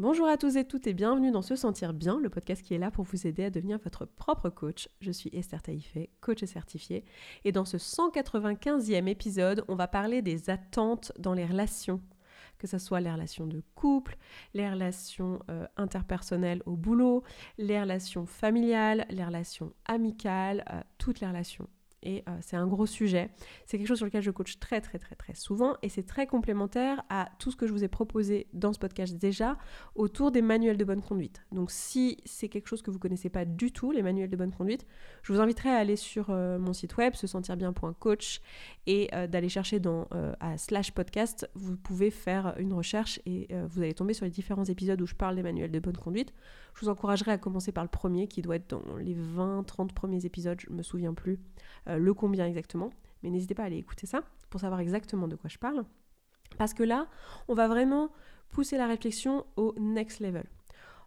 Bonjour à tous et toutes et bienvenue dans Se Sentir Bien, le podcast qui est là pour vous aider à devenir votre propre coach. Je suis Esther Taïfé, coach certifiée, et dans ce 195e épisode, on va parler des attentes dans les relations, que ce soit les relations de couple, les relations euh, interpersonnelles au boulot, les relations familiales, les relations amicales, euh, toutes les relations et euh, c'est un gros sujet. C'est quelque chose sur lequel je coach très très très très souvent et c'est très complémentaire à tout ce que je vous ai proposé dans ce podcast déjà autour des manuels de bonne conduite. Donc si c'est quelque chose que vous connaissez pas du tout, les manuels de bonne conduite, je vous inviterai à aller sur euh, mon site web se sentir bien.coach et euh, d'aller chercher dans slash podcast. Vous pouvez faire une recherche et vous allez tomber sur les différents épisodes où je parle des manuels de bonne conduite. Je vous encouragerai à commencer par le premier qui doit être dans les 20-30 premiers épisodes, je me souviens plus euh, le combien exactement. Mais n'hésitez pas à aller écouter ça pour savoir exactement de quoi je parle. Parce que là, on va vraiment pousser la réflexion au next level.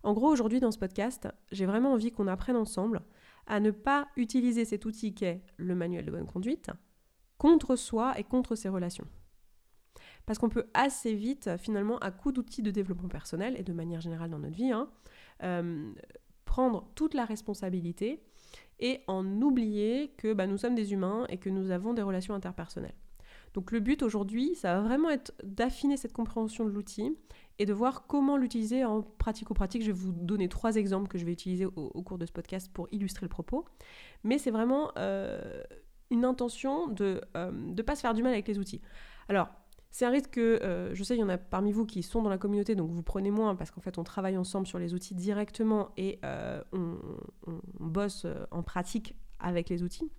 En gros, aujourd'hui dans ce podcast, j'ai vraiment envie qu'on apprenne ensemble à ne pas utiliser cet outil qu'est le manuel de bonne conduite contre soi et contre ses relations. Parce qu'on peut assez vite, finalement, à coup d'outils de développement personnel et de manière générale dans notre vie, hein, euh, prendre toute la responsabilité et en oublier que bah, nous sommes des humains et que nous avons des relations interpersonnelles. Donc le but aujourd'hui, ça va vraiment être d'affiner cette compréhension de l'outil et de voir comment l'utiliser en pratico-pratique. Je vais vous donner trois exemples que je vais utiliser au, cours de ce podcast pour illustrer le propos. Mais c'est vraiment euh, une intention de ne euh, pas se faire du mal avec les outils. Alors, c'est un risque que, euh, je sais, il y en a parmi vous qui sont dans la communauté, donc vous prenez moins parce qu'en fait on travaille ensemble sur les outils directement et euh, on, bosse euh, en pratique avec les outils.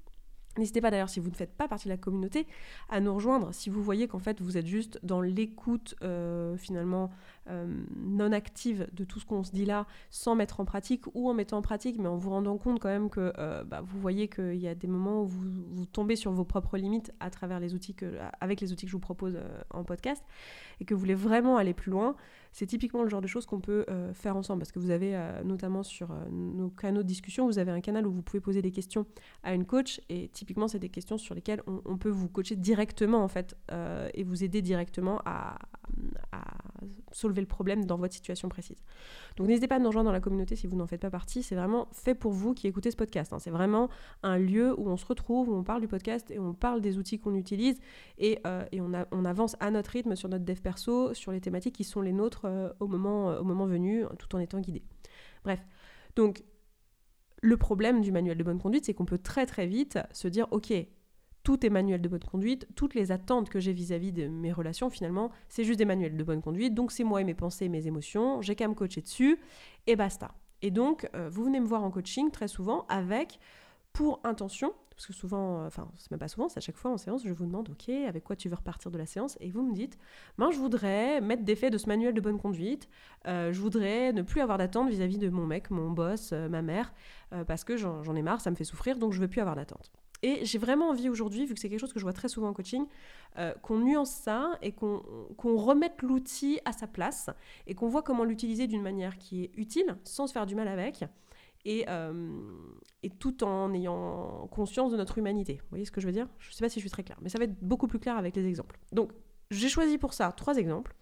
N'hésitez pas d'ailleurs, si vous ne faites pas partie de la communauté, à nous rejoindre si vous voyez qu'en fait vous êtes juste dans l'écoute finalement non active de tout ce qu'on se dit là, sans mettre en pratique ou en mettant en pratique, mais en vous rendant compte quand même que bah, vous voyez qu'il y a des moments où vous, tombez sur vos propres limites à travers les outils que, avec les outils que je vous propose en podcast et que vous voulez vraiment aller plus loin. C'est typiquement le genre de choses qu'on peut euh, faire ensemble parce que vous avez euh, notamment sur euh, nos canaux de discussion, vous avez un canal où vous pouvez poser des questions à une coach et typiquement c'est des questions sur lesquelles on, peut vous coacher directement en fait et vous aider directement à, le problème dans votre situation précise. Donc n'hésitez pas à nous rejoindre dans la communauté si vous n'en faites pas partie, c'est vraiment fait pour vous qui écoutez ce podcast. Hein. C'est vraiment un lieu où on se retrouve, où on parle du podcast et on parle des outils qu'on utilise et, on, on avance à notre rythme sur notre dev perso, sur les thématiques qui sont les nôtres euh, au, moment, euh, au moment venu, tout en étant guidé. Bref, donc le problème du manuel de bonne conduite, c'est qu'on peut très très vite se dire, ok, tout est manuel de bonne conduite, toutes les attentes que j'ai vis-à-vis de mes relations, finalement, c'est juste des manuels de bonne conduite, donc c'est moi et mes pensées et mes émotions, j'ai qu'à me coacher dessus, et basta. Et donc, euh, vous venez me voir en coaching très souvent avec, pour intention, parce que souvent, euh, enfin, c'est même pas souvent, c'est à chaque fois en séance, je vous demande, ok, avec quoi tu veux repartir de la séance Et vous me dites, ben, je voudrais mettre des faits de ce manuel de bonne conduite, euh, je voudrais ne plus avoir d'attente vis-à-vis de mon mec, mon boss, euh, ma mère, parce que j'en ai marre, ça me fait souffrir, donc je veux plus avoir d'attente. Et j'ai vraiment envie aujourd'hui, vu que c'est quelque chose que je vois très souvent en coaching, qu'on nuance ça et qu'on remette l'outil à sa place et qu'on voit comment l'utiliser d'une manière qui est utile, sans se faire du mal avec, et, euh, et, tout en ayant conscience de notre humanité. Vous voyez ce que je veux dire? Je ne sais pas si je suis très claire, mais ça va être beaucoup plus clair avec les exemples. Donc, j'ai choisi pour ça trois exemples.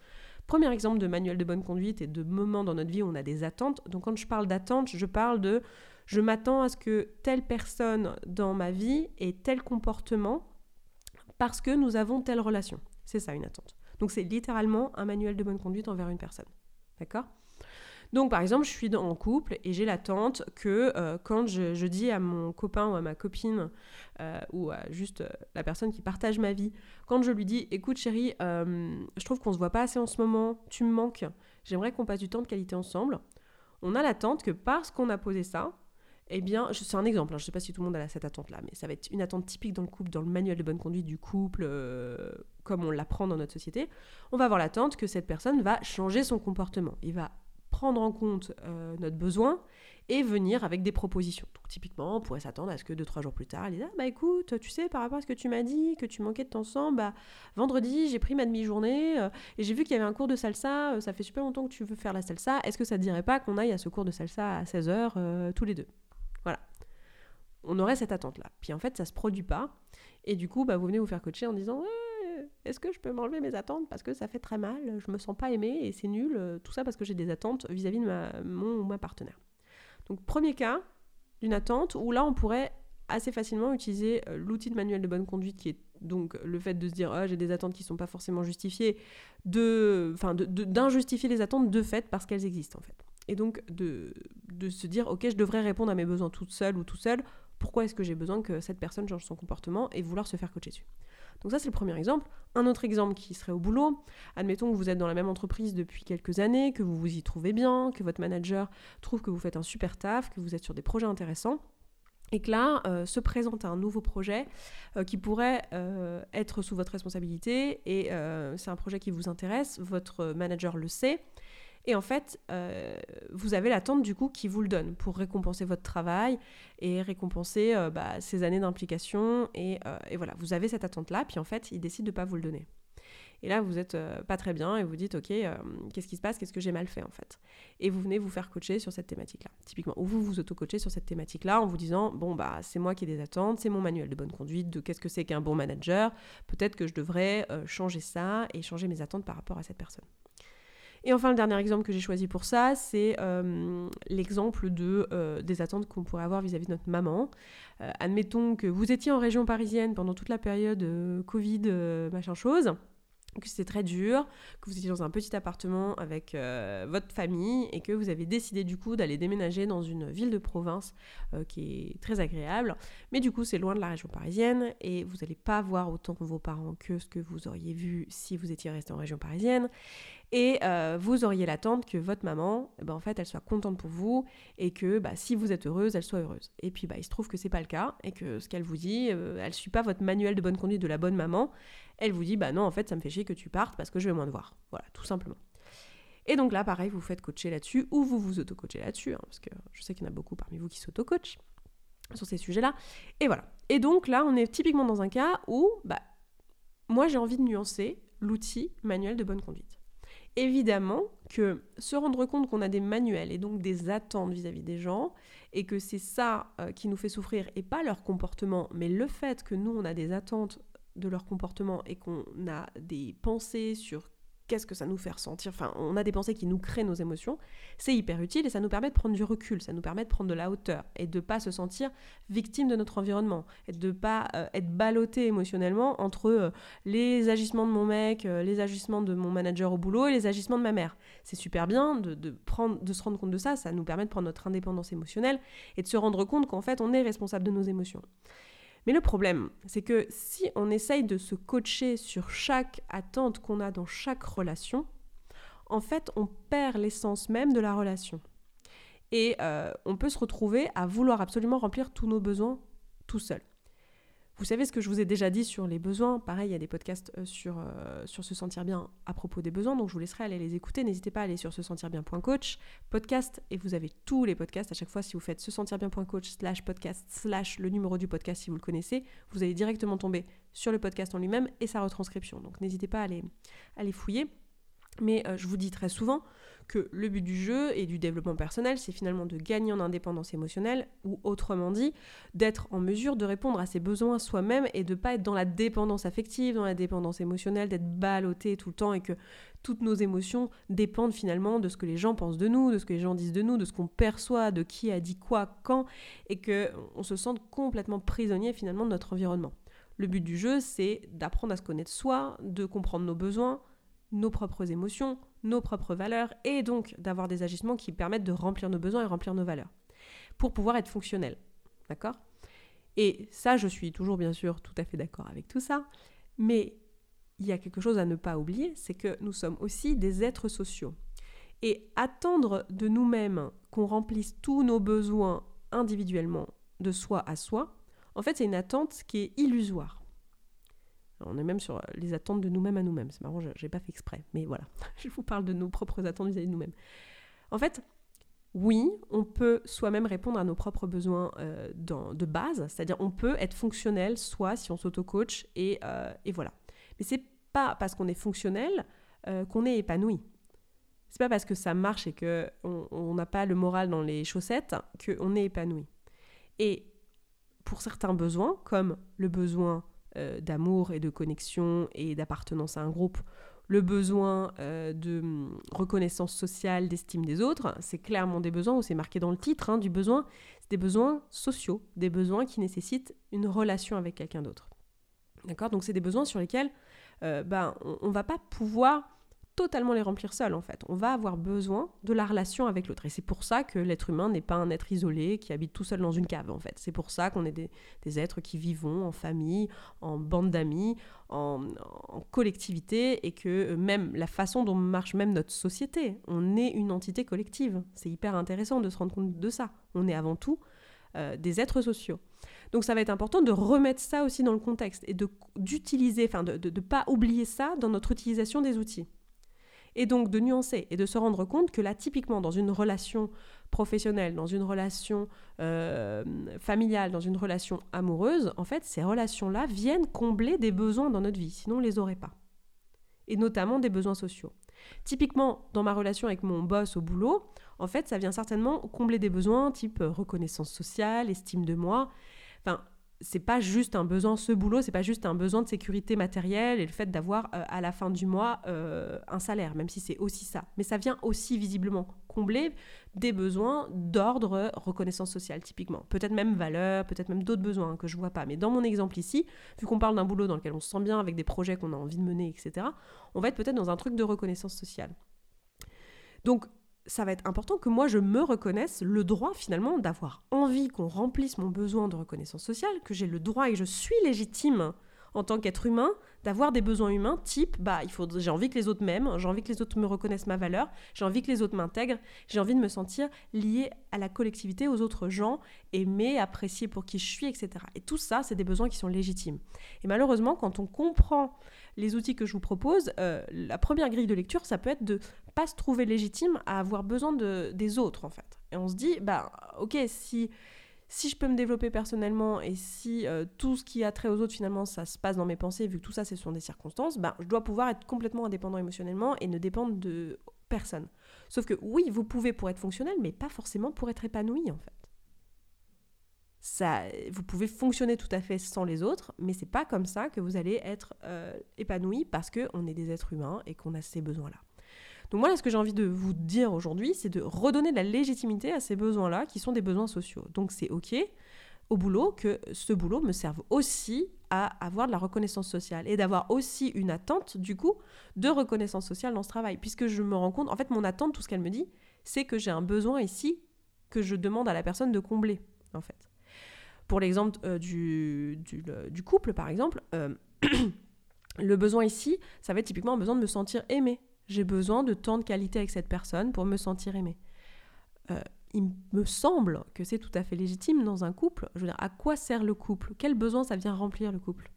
Premier exemple de manuel de bonne conduite et de moments dans notre vie où on a des attentes. Donc, quand je parle d'attente, je parle de je m'attends à ce que telle personne dans ma vie ait tel comportement parce que nous avons telle relation. C'est ça une attente. Donc, c'est littéralement un manuel de bonne conduite envers une personne. D'accord? Donc par exemple, je suis en couple et j'ai l'attente que euh, quand je, dis à mon copain ou à ma copine euh, ou à juste euh, la personne qui partage ma vie, quand je lui dis écoute chérie, je trouve qu'on se voit pas assez en ce moment, tu me manques, j'aimerais qu'on passe du temps de qualité ensemble, on a l'attente que parce qu'on a posé ça, eh bien, c'est un exemple, hein, je ne sais pas si tout le monde a cette attente-là, mais ça va être une attente typique dans le couple, dans le manuel de bonne conduite du couple, comme on l'apprend dans notre société. On va avoir l'attente que cette personne va changer son comportement. Il va prendre en compte euh, notre besoin et venir avec des propositions. Donc typiquement, on pourrait s'attendre à ce que deux, trois jours plus tard, elle dise ah, bah écoute, tu sais, par rapport à ce que tu m'as dit, que tu manquais de temps sang, bah vendredi, j'ai pris ma demi-journée euh, et j'ai vu qu'il y avait un cours de salsa, euh, ça fait super longtemps que tu veux faire la salsa, est-ce que ça te dirait pas qu'on aille à ce cours de salsa à 16h tous les deux? On aurait cette attente-là. Puis en fait, ça se produit pas. Et du coup, bah, vous venez vous faire coacher en disant est-ce que je peux m'enlever mes attentes parce que ça fait très mal, je me sens pas aimée et c'est nul, euh, tout ça parce que j'ai des attentes vis-à-vis de ma, mon ou ma partenaire. Donc premier cas d'une attente où là on pourrait assez facilement utiliser euh, l'outil de manuel de bonne conduite qui est donc le fait de se dire ah, j'ai des attentes qui ne sont pas forcément justifiées, de, enfin d'injustifier les attentes de fait parce qu'elles existent en fait. Et donc de, de se dire ok je devrais répondre à mes besoins toute seule ou tout seul, pourquoi est-ce que j'ai besoin que cette personne change son comportement et vouloir se faire coacher dessus. Donc ça, c'est le premier exemple. Un autre exemple qui serait au boulot. Admettons que vous êtes dans la même entreprise depuis quelques années, que vous vous y trouvez bien, que votre manager trouve que vous faites un super taf, que vous êtes sur des projets intéressants. Et que là, euh, se présente un nouveau projet euh, qui pourrait euh, être sous votre responsabilité et c'est un projet qui vous intéresse, votre manager le sait, et en fait, euh, vous avez l'attente du coup qui vous le donne pour récompenser votre travail et récompenser euh, bah, ces années d'implication. Et, euh, et, voilà, vous avez cette attente-là, puis en fait, il décide de ne pas vous le donner. Et là, vous n'êtes pas très bien et vous dites, OK, qu'est-ce qui se passe? Qu'est-ce que j'ai mal fait en fait? Et vous venez vous faire coacher sur cette thématique-là, typiquement. Ou vous vous auto-coachez sur cette thématique-là en vous disant, bon, bah, c'est moi qui ai des attentes, c'est mon manuel de bonne conduite, de qu'est-ce que c'est qu'un bon manager? Peut-être que je devrais changer ça et changer mes attentes par rapport à cette personne. Et enfin, le dernier exemple que j'ai choisi pour ça, c'est euh, l'exemple euh, des attentes qu'on pourrait avoir vis-à-vis de notre maman. Euh, admettons que vous étiez en région parisienne pendant toute la période Covid, machin chose que c'était très dur, que vous étiez dans un petit appartement avec votre famille et que vous avez décidé du coup d'aller déménager dans une ville de province qui est très agréable. Mais du coup, c'est loin de la région parisienne et vous n'allez pas voir autant vos parents que ce que vous auriez vu si vous étiez resté en région parisienne. Et euh, vous auriez l'attente que votre maman, eh ben, en fait, elle soit contente pour vous et que bah, si vous êtes heureuse, elle soit heureuse. Et puis, bah, il se trouve que c'est pas le cas et que ce qu'elle vous dit, euh, elle suit pas votre manuel de bonne conduite de la bonne maman. Elle vous dit, bah non, en fait, ça me fait chier que tu partes parce que je vais moins te voir. Voilà, tout simplement. Et donc là, pareil, vous faites coacher là-dessus ou vous vous auto-coachez là-dessus, hein, parce que je sais qu'il y en a beaucoup parmi vous qui s'auto-coachent sur ces sujets-là. Et voilà. Et donc là, on est typiquement dans un cas où, bah, moi, j'ai envie de nuancer l'outil manuel de bonne conduite. Évidemment que se rendre compte qu'on a des manuels et donc des attentes vis-à-vis des gens, et que c'est ça euh, qui nous fait souffrir, et pas leur comportement, mais le fait que nous, on a des attentes de leur comportement et qu'on a des pensées sur qu'est-ce que ça nous fait ressentir, enfin on a des pensées qui nous créent nos émotions, c'est hyper utile et ça nous permet de prendre du recul, ça nous permet de prendre de la hauteur et de pas se sentir victime de notre environnement et de pas euh, être ballotté émotionnellement entre euh, les agissements de mon mec, euh, les agissements de mon manager au boulot et les agissements de ma mère. C'est super bien de, prendre, de se rendre compte de ça, ça nous permet de prendre notre indépendance émotionnelle et de se rendre compte qu'en fait on est responsable de nos émotions. Mais le problème, c'est que si on essaye de se coacher sur chaque attente qu'on a dans chaque relation, en fait, on perd l'essence même de la relation. Et euh, on peut se retrouver à vouloir absolument remplir tous nos besoins tout seul. Vous savez ce que je vous ai déjà dit sur les besoins. Pareil, il y a des podcasts euh, sur, euh, sur se sentir bien à propos des besoins, donc je vous laisserai aller les écouter. N'hésitez pas à aller sur se sentir bien.coach, podcast, et vous avez tous les podcasts. À chaque fois, si vous faites se sentir bien.coach slash podcast slash le numéro du podcast si vous le connaissez, vous allez directement tomber sur le podcast en lui-même et sa retranscription. Donc n'hésitez pas à aller, à les fouiller. Mais euh, je vous dis très souvent que le but du jeu et du développement personnel, c'est finalement de gagner en indépendance émotionnelle, ou autrement dit, d'être en mesure de répondre à ses besoins soi-même et de pas être dans la dépendance affective, dans la dépendance émotionnelle, d'être ballotté tout le temps et que toutes nos émotions dépendent finalement de ce que les gens pensent de nous, de ce que les gens disent de nous, de ce qu'on perçoit, de qui a dit quoi, quand, et que on se sente complètement prisonnier finalement de notre environnement. Le but du jeu, c'est d'apprendre à se connaître soi, de comprendre nos besoins, nos propres émotions, nos propres valeurs, et donc d'avoir des agissements qui permettent de remplir nos besoins et remplir nos valeurs, pour pouvoir être fonctionnel. D'accord? Et ça, je suis toujours bien sûr tout à fait d'accord avec tout ça, mais il y a quelque chose à ne pas oublier, c'est que nous sommes aussi des êtres sociaux. Et attendre de nous-mêmes qu'on remplisse tous nos besoins individuellement, de soi à soi, en fait, c'est une attente qui est illusoire. On est même sur les attentes de nous-mêmes à nous-mêmes. C'est marrant, je n'ai pas fait exprès, mais voilà. je vous parle de nos propres attentes vis-à-vis de nous-mêmes. En fait, oui, on peut soi-même répondre à nos propres besoins euh, de base, c'est-à-dire on peut être fonctionnel, soit si on s'auto-coach, et, euh, et, voilà. Mais c'est pas parce qu'on est fonctionnel euh, qu'on est épanoui. C'est pas parce que ça marche et qu'on n'a pas le moral dans les chaussettes qu'on est épanoui. Et pour certains besoins, comme le besoin d'amour et de connexion et d'appartenance à un groupe, le besoin euh, de hum, reconnaissance sociale, d'estime des autres, c'est clairement des besoins, ou c'est marqué dans le titre hein, du besoin, c'est des besoins sociaux, des besoins qui nécessitent une relation avec quelqu'un d'autre. D'accord? Donc c'est des besoins sur lesquels euh, ben, on ne va pas pouvoir totalement les remplir seul en fait. On va avoir besoin de la relation avec l'autre. Et c'est pour ça que l'être humain n'est pas un être isolé qui habite tout seul dans une cave en fait. C'est pour ça qu'on est des, êtres qui vivons en famille, en bande d'amis, en, collectivité et que euh, même la façon dont marche même notre société, on est une entité collective. C'est hyper intéressant de se rendre compte de ça. On est avant tout euh, des êtres sociaux. Donc ça va être important de remettre ça aussi dans le contexte et d'utiliser, enfin de ne pas oublier ça dans notre utilisation des outils. Et donc de nuancer et de se rendre compte que là, typiquement, dans une relation professionnelle, dans une relation euh, familiale, dans une relation amoureuse, en fait, ces relations-là viennent combler des besoins dans notre vie, sinon on les aurait pas. Et notamment des besoins sociaux. Typiquement, dans ma relation avec mon boss au boulot, en fait, ça vient certainement combler des besoins type reconnaissance sociale, estime de moi. Enfin, c'est pas juste un besoin, ce boulot, c'est pas juste un besoin de sécurité matérielle et le fait d'avoir euh, à la fin du mois euh, un salaire, même si c'est aussi ça. Mais ça vient aussi visiblement combler des besoins d'ordre reconnaissance sociale, typiquement. Peut-être même valeur, peut-être même d'autres besoins que je vois pas. Mais dans mon exemple ici, vu qu'on parle d'un boulot dans lequel on se sent bien avec des projets qu'on a envie de mener, etc., on va être peut-être dans un truc de reconnaissance sociale. Donc, ça va être important que moi je me reconnaisse le droit finalement d'avoir envie qu'on remplisse mon besoin de reconnaissance sociale, que j'ai le droit et je suis légitime en tant qu'être humain d'avoir des besoins humains type bah il faut j'ai envie que les autres m'aiment, j'ai envie que les autres me reconnaissent ma valeur, j'ai envie que les autres m'intègrent, j'ai envie de me sentir lié à la collectivité, aux autres gens, aimé, apprécié pour qui je suis, etc. Et tout ça, c'est des besoins qui sont légitimes. Et malheureusement, quand on comprend les outils que je vous propose, euh, la première grille de lecture, ça peut être de pas se trouver légitime à avoir besoin de, des autres, en fait. Et on se dit, bah, ok, si, si je peux me développer personnellement et si euh, tout ce qui a trait aux autres, finalement, ça se passe dans mes pensées, vu que tout ça, ce sont des circonstances, bah, je dois pouvoir être complètement indépendant émotionnellement et ne dépendre de personne. Sauf que oui, vous pouvez pour être fonctionnel, mais pas forcément pour être épanoui, en fait ça, vous pouvez fonctionner tout à fait sans les autres, mais c'est pas comme ça que vous allez être euh, épanoui parce qu'on est des êtres humains et qu'on a ces besoins-là. Donc moi, ce que j'ai envie de vous dire aujourd'hui, c'est de redonner de la légitimité à ces besoins-là qui sont des besoins sociaux. Donc c'est OK au boulot que ce boulot me serve aussi à avoir de la reconnaissance sociale et d'avoir aussi une attente du coup de reconnaissance sociale dans ce travail puisque je me rends compte en fait mon attente tout ce qu'elle me dit c'est que j'ai un besoin ici que je demande à la personne de combler en fait pour l'exemple euh, du, couple, par exemple, euh, le besoin ici, ça va être typiquement un besoin de me sentir aimé. J'ai besoin de temps de qualité avec cette personne pour me sentir aimé. Euh, il me semble que c'est tout à fait légitime dans un couple. Je veux dire, à quoi sert le couple? Quel besoin ça vient remplir le couple?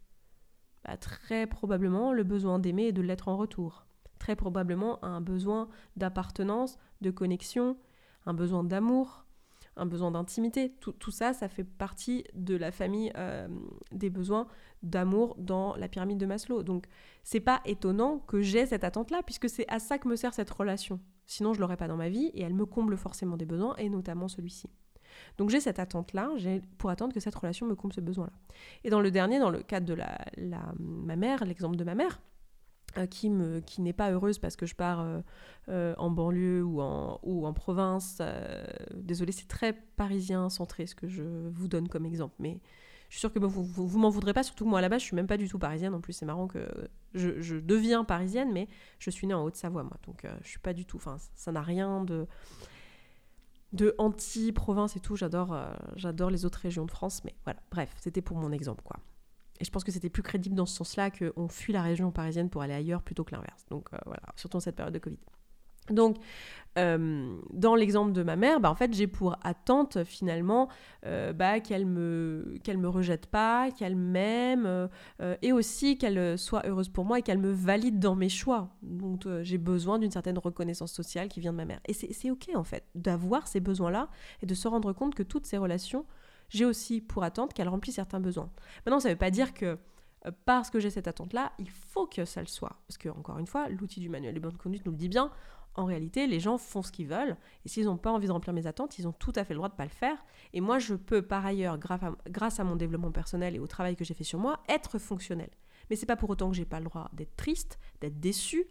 Bah, Très probablement le besoin d'aimer et de l'être en retour. Très probablement un besoin d'appartenance, de connexion, un besoin d'amour, un besoin d'intimité. Tout, ça, ça fait partie de la famille euh, des besoins d'amour dans la pyramide de Maslow. Donc, c'est pas étonnant que j'ai cette attente-là, puisque c'est à ça que me sert cette relation. Sinon, je l'aurais pas dans ma vie et elle me comble forcément des besoins, et notamment celui-ci. Donc j'ai cette attente-là, pour attendre que cette relation me comble ce besoin-là. Et dans le dernier, dans le cadre de la ma mère, l'exemple de ma mère, qui, me, qui n'est pas heureuse parce que je pars euh, euh, en banlieue ou en, province. désolée, c'est très parisien centré ce que je vous donne comme exemple, mais je suis sûre que vous, vous, m'en voudrez pas, surtout que moi à la base je suis même pas du tout parisienne. En plus, c'est marrant que je, je, deviens parisienne, mais je suis née en Haute-Savoie moi, donc je suis pas du tout. Enfin, ça n'a rien de de anti-province et tout. J'adore, j'adore les autres régions de France, mais voilà. Bref, c'était pour mon exemple quoi. Et je pense que c'était plus crédible dans ce sens-là qu'on fuit la région parisienne pour aller ailleurs plutôt que l'inverse. Donc euh, voilà, surtout en cette période de Covid. Donc, euh, dans l'exemple de ma mère, bah, en fait, j'ai pour attente finalement euh, bah, qu'elle me qu'elle me rejette pas, qu'elle m'aime, et aussi qu'elle soit heureuse pour moi et qu'elle me valide dans mes choix. Donc, j'ai besoin d'une certaine reconnaissance sociale qui vient de ma mère. Et c'est ok en fait d'avoir ces besoins-là et de se rendre compte que toutes ces relations j'ai aussi pour attente qu'elle remplisse certains besoins. Maintenant, ça ne veut pas dire que euh, parce que j'ai cette attente-là, il faut que ça le soit. Parce que, encore une fois, l'outil du manuel de bonne conduite nous le dit bien, en réalité, les gens font ce qu'ils veulent. Et s'ils n'ont pas envie de remplir mes attentes, ils ont tout à fait le droit de ne pas le faire. Et moi, je peux, par ailleurs, grâce à, mon développement personnel et au travail que j'ai fait sur moi, être fonctionnel. Mais c'est pas pour autant que j'ai pas le droit d'être triste, d'être déçu,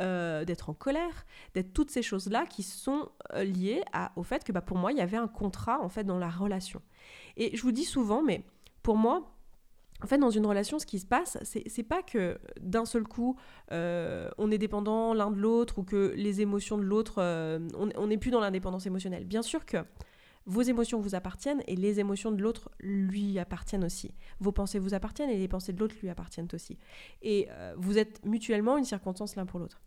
euh, d'être en colère, d'être toutes ces choses-là qui sont euh, liées au fait que bah, pour moi, il y avait un contrat en fait dans la relation. Et je vous dis souvent, mais pour moi, en fait, dans une relation, ce qui se passe, c'est pas que d'un seul coup, euh, on est dépendant l'un de l'autre ou que les émotions de l'autre, on n'est plus dans l'indépendance émotionnelle. Bien sûr que vos émotions vous appartiennent et les émotions de l'autre lui appartiennent aussi. Vos pensées vous appartiennent et les pensées de l'autre lui appartiennent aussi. Et euh, vous êtes mutuellement une circonstance l'un pour l'autre.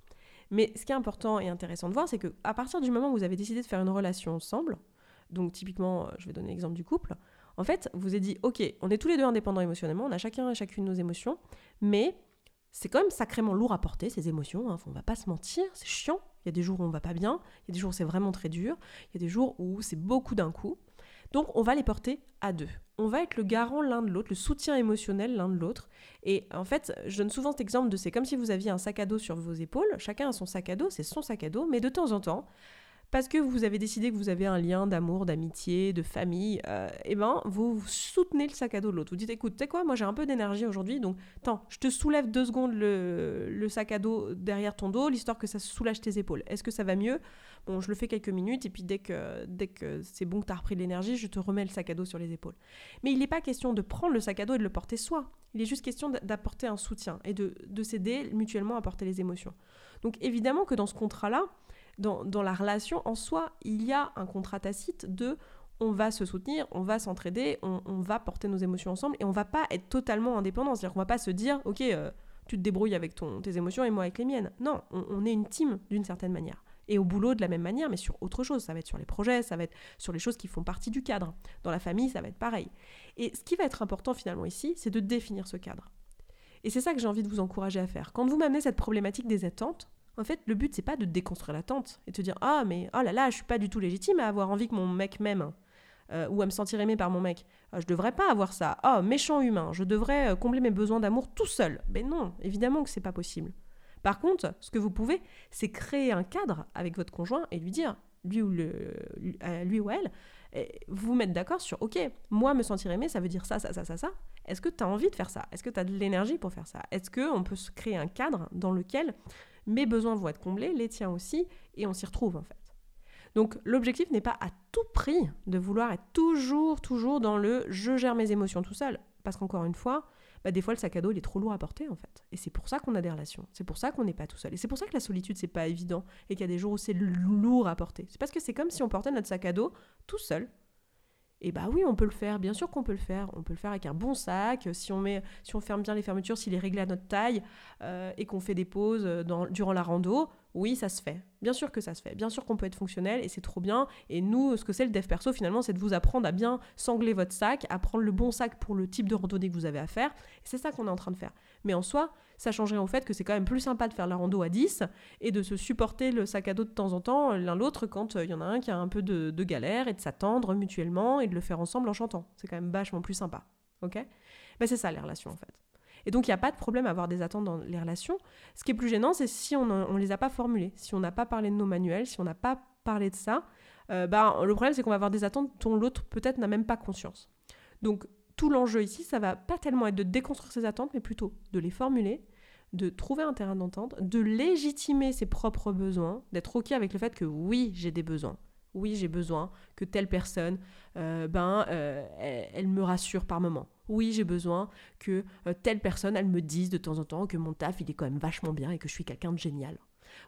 Mais ce qui est important et intéressant de voir, c'est qu'à partir du moment où vous avez décidé de faire une relation ensemble, donc typiquement, je vais donner l'exemple du couple, en fait, vous avez dit, ok, on est tous les deux indépendants émotionnellement, on a chacun et chacune nos émotions, mais c'est quand même sacrément lourd à porter ces émotions, hein, on va pas se mentir, c'est chiant, il y a des jours où on va pas bien, il y a des jours où c'est vraiment très dur, il y a des jours où c'est beaucoup d'un coup. Donc on va les porter à deux. On va être le garant l'un de l'autre, le soutien émotionnel l'un de l'autre. Et en fait, je donne souvent cet exemple de c'est comme si vous aviez un sac à dos sur vos épaules, chacun a son sac à dos, c'est son sac à dos, mais de temps en temps, parce que vous avez décidé que vous avez un lien d'amour, d'amitié, de famille, euh, eh ben, vous soutenez le sac à dos de l'autre. Vous dites, écoute, tu sais quoi, moi j'ai un peu d'énergie aujourd'hui, donc attends, je te soulève deux secondes le, sac à dos derrière ton dos, l'histoire que ça soulage tes épaules. Est-ce que ça va mieux? Bon, je le fais quelques minutes, et puis dès que, dès que c'est bon que tu as repris de l'énergie, je te remets le sac à dos sur les épaules. Mais il n'est pas question de prendre le sac à dos et de le porter soi. Il est juste question d'apporter un soutien et de, de s'aider mutuellement à porter les émotions. Donc évidemment que dans ce contrat-là, dans, la relation en soi, il y a un contrat tacite de on va se soutenir, on va s'entraider, on, va porter nos émotions ensemble et on va pas être totalement indépendant. C'est-à-dire qu'on va pas se dire, ok, euh, tu te débrouilles avec ton, tes émotions et moi avec les miennes. Non, on, est une team d'une certaine manière. Et au boulot de la même manière, mais sur autre chose. Ça va être sur les projets, ça va être sur les choses qui font partie du cadre. Dans la famille, ça va être pareil. Et ce qui va être important finalement ici, c'est de définir ce cadre. Et c'est ça que j'ai envie de vous encourager à faire. Quand vous m'amenez cette problématique des attentes, en fait, le but, c'est pas de déconstruire l'attente et de te dire Ah, mais oh là là, je suis pas du tout légitime à avoir envie que mon mec m'aime euh, ou à me sentir aimé par mon mec. Euh, je devrais pas avoir ça. Oh, méchant humain, je devrais euh, combler mes besoins d'amour tout seul. Ben non, évidemment que c'est pas possible. Par contre, ce que vous pouvez, c'est créer un cadre avec votre conjoint et lui dire, lui ou, le, lui ou elle, vous mettre d'accord sur OK, moi me sentir aimé, ça veut dire ça, ça, ça, ça, ça. Est-ce que tu as envie de faire ça? Est-ce que tu as de l'énergie pour faire ça? Est-ce qu'on peut se créer un cadre dans lequel mes besoins vont être comblés, les tiens aussi, et on s'y retrouve en fait. Donc l'objectif n'est pas à tout prix de vouloir être toujours, toujours dans le je gère mes émotions tout seul. Parce qu'encore une fois, bah, des fois le sac à dos il est trop lourd à porter en fait. Et c'est pour ça qu'on a des relations. C'est pour ça qu'on n'est pas tout seul. Et c'est pour ça que la solitude c'est pas évident et qu'il y a des jours où c'est lourd à porter. C'est parce que c'est comme si on portait notre sac à dos tout seul et bah oui, on peut le faire, bien sûr qu'on peut le faire. On peut le faire avec un bon sac, si on, met, si on ferme bien les fermetures, s'il est réglé à notre taille euh, et qu'on fait des pauses euh, durant la rando, oui, ça se fait. Bien sûr que ça se fait. Bien sûr qu'on peut être fonctionnel et c'est trop bien. Et nous, ce que c'est le dev perso, finalement, c'est de vous apprendre à bien sangler votre sac, à prendre le bon sac pour le type de randonnée que vous avez à faire. c'est ça qu'on est en train de faire. Mais en soi, ça changerait au fait que c'est quand même plus sympa de faire la rando à 10 et de se supporter le sac à dos de temps en temps l'un l'autre quand euh, il y en a un qui a un peu de, galère et de s'attendre mutuellement et de le faire ensemble en chantant. C'est quand même vachement plus sympa. Ok? Ben, C'est ça les relations en fait. Et donc, il n'y a pas de problème à avoir des attentes dans les relations. Ce qui est plus gênant, c'est si on ne les a pas formulées, si on n'a pas parlé de nos manuels, si on n'a pas parlé de ça. Euh, bah, le problème, c'est qu'on va avoir des attentes dont l'autre peut-être n'a même pas conscience. Donc, tout l'enjeu ici, ça va pas tellement être de déconstruire ses attentes, mais plutôt de les formuler, de trouver un terrain d'entente, de légitimer ses propres besoins, d'être OK avec le fait que oui, j'ai des besoins. Oui, j'ai besoin que telle personne, euh, ben, euh, elle, me rassure par moment. Oui, j'ai besoin que euh, telle personne, elle me dise de temps en temps que mon taf, il est quand même vachement bien et que je suis quelqu'un de génial.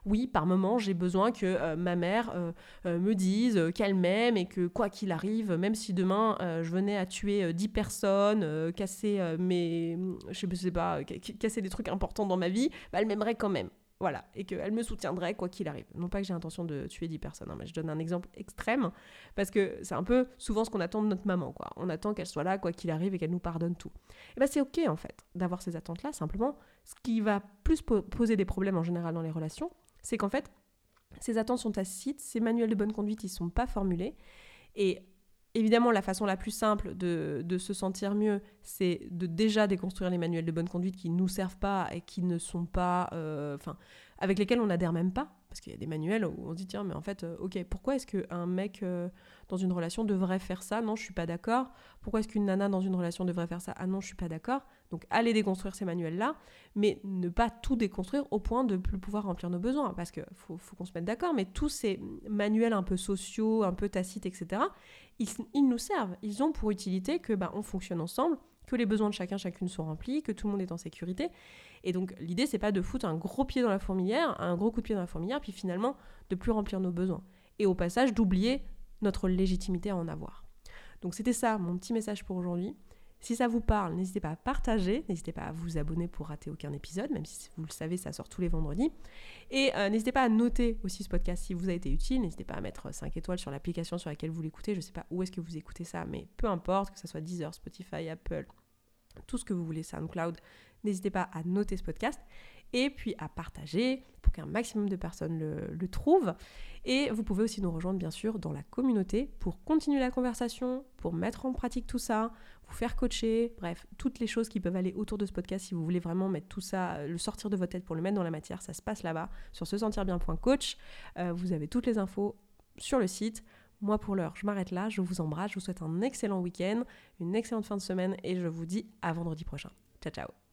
Oui, par moment, j'ai besoin que euh, ma mère euh, euh, me dise qu'elle m'aime et que quoi qu'il arrive, même si demain je venais à tuer 10 personnes, casser mes, je sais pas, casser des trucs importants dans ma vie, bah, elle m'aimerait quand même. Voilà, et qu'elle me soutiendrait quoi qu'il arrive. Non pas que j'ai l'intention de tuer 10 personnes, hein, mais je donne un exemple extrême, parce que c'est un peu souvent ce qu'on attend de notre maman, quoi. On attend qu'elle soit là quoi qu'il arrive et qu'elle nous pardonne tout. Et bien c'est ok en fait d'avoir ces attentes-là, simplement ce qui va plus poser des problèmes en général dans les relations, c'est qu'en fait, ces attentes sont tacites, ces manuels de bonne conduite, ils sont pas formulés. Et évidemment, la façon la plus simple de, se sentir mieux, c'est de déjà déconstruire les manuels de bonne conduite qui ne nous servent pas et qui ne sont pas. Euh, avec lesquels on n'adhère même pas. Parce qu'il y a des manuels où on se dit, tiens, mais en fait, euh, ok, pourquoi est-ce qu'un mec euh, dans une relation devrait faire ça? Non, je suis pas d'accord. Pourquoi est-ce qu'une nana dans une relation devrait faire ça? Ah non, je suis pas d'accord. Donc, allez déconstruire ces manuels-là, mais ne pas tout déconstruire au point de plus pouvoir remplir nos besoins. Parce qu'il faut, qu'on se mette d'accord, mais tous ces manuels un peu sociaux, un peu tacites, etc., ils, ils nous servent. Ils ont pour utilité que bah, on fonctionne ensemble, que les besoins de chacun, chacune sont remplis, que tout le monde est en sécurité. Et donc l'idée, c'est pas de foutre un gros pied dans la fourmilière, un gros coup de pied dans la fourmilière, puis finalement de plus remplir nos besoins. Et au passage, d'oublier notre légitimité à en avoir. Donc c'était ça mon petit message pour aujourd'hui. Si ça vous parle, n'hésitez pas à partager, n'hésitez pas à vous abonner pour rater aucun épisode, même si vous le savez, ça sort tous les vendredis. Et euh, n'hésitez pas à noter aussi ce podcast si vous a été utile, n'hésitez pas à mettre 5 étoiles sur l'application sur laquelle vous l'écoutez, je ne sais pas où est-ce que vous écoutez ça, mais peu importe, que ce soit Deezer, Spotify, Apple, tout ce que vous voulez, SoundCloud, n'hésitez pas à noter ce podcast et puis à partager pour qu'un maximum de personnes le, trouvent. Et vous pouvez aussi nous rejoindre bien sûr dans la communauté pour continuer la conversation, pour mettre en pratique tout ça, vous faire coacher, bref, toutes les choses qui peuvent aller autour de ce podcast si vous voulez vraiment mettre tout ça, le sortir de votre tête pour le mettre dans la matière, ça se passe là-bas sur se sentir bien.coach. Euh, vous avez toutes les infos sur le site. Moi pour l'heure, je m'arrête là, je vous embrasse, je vous souhaite un excellent week-end, une excellente fin de semaine et je vous dis à vendredi prochain. Ciao ciao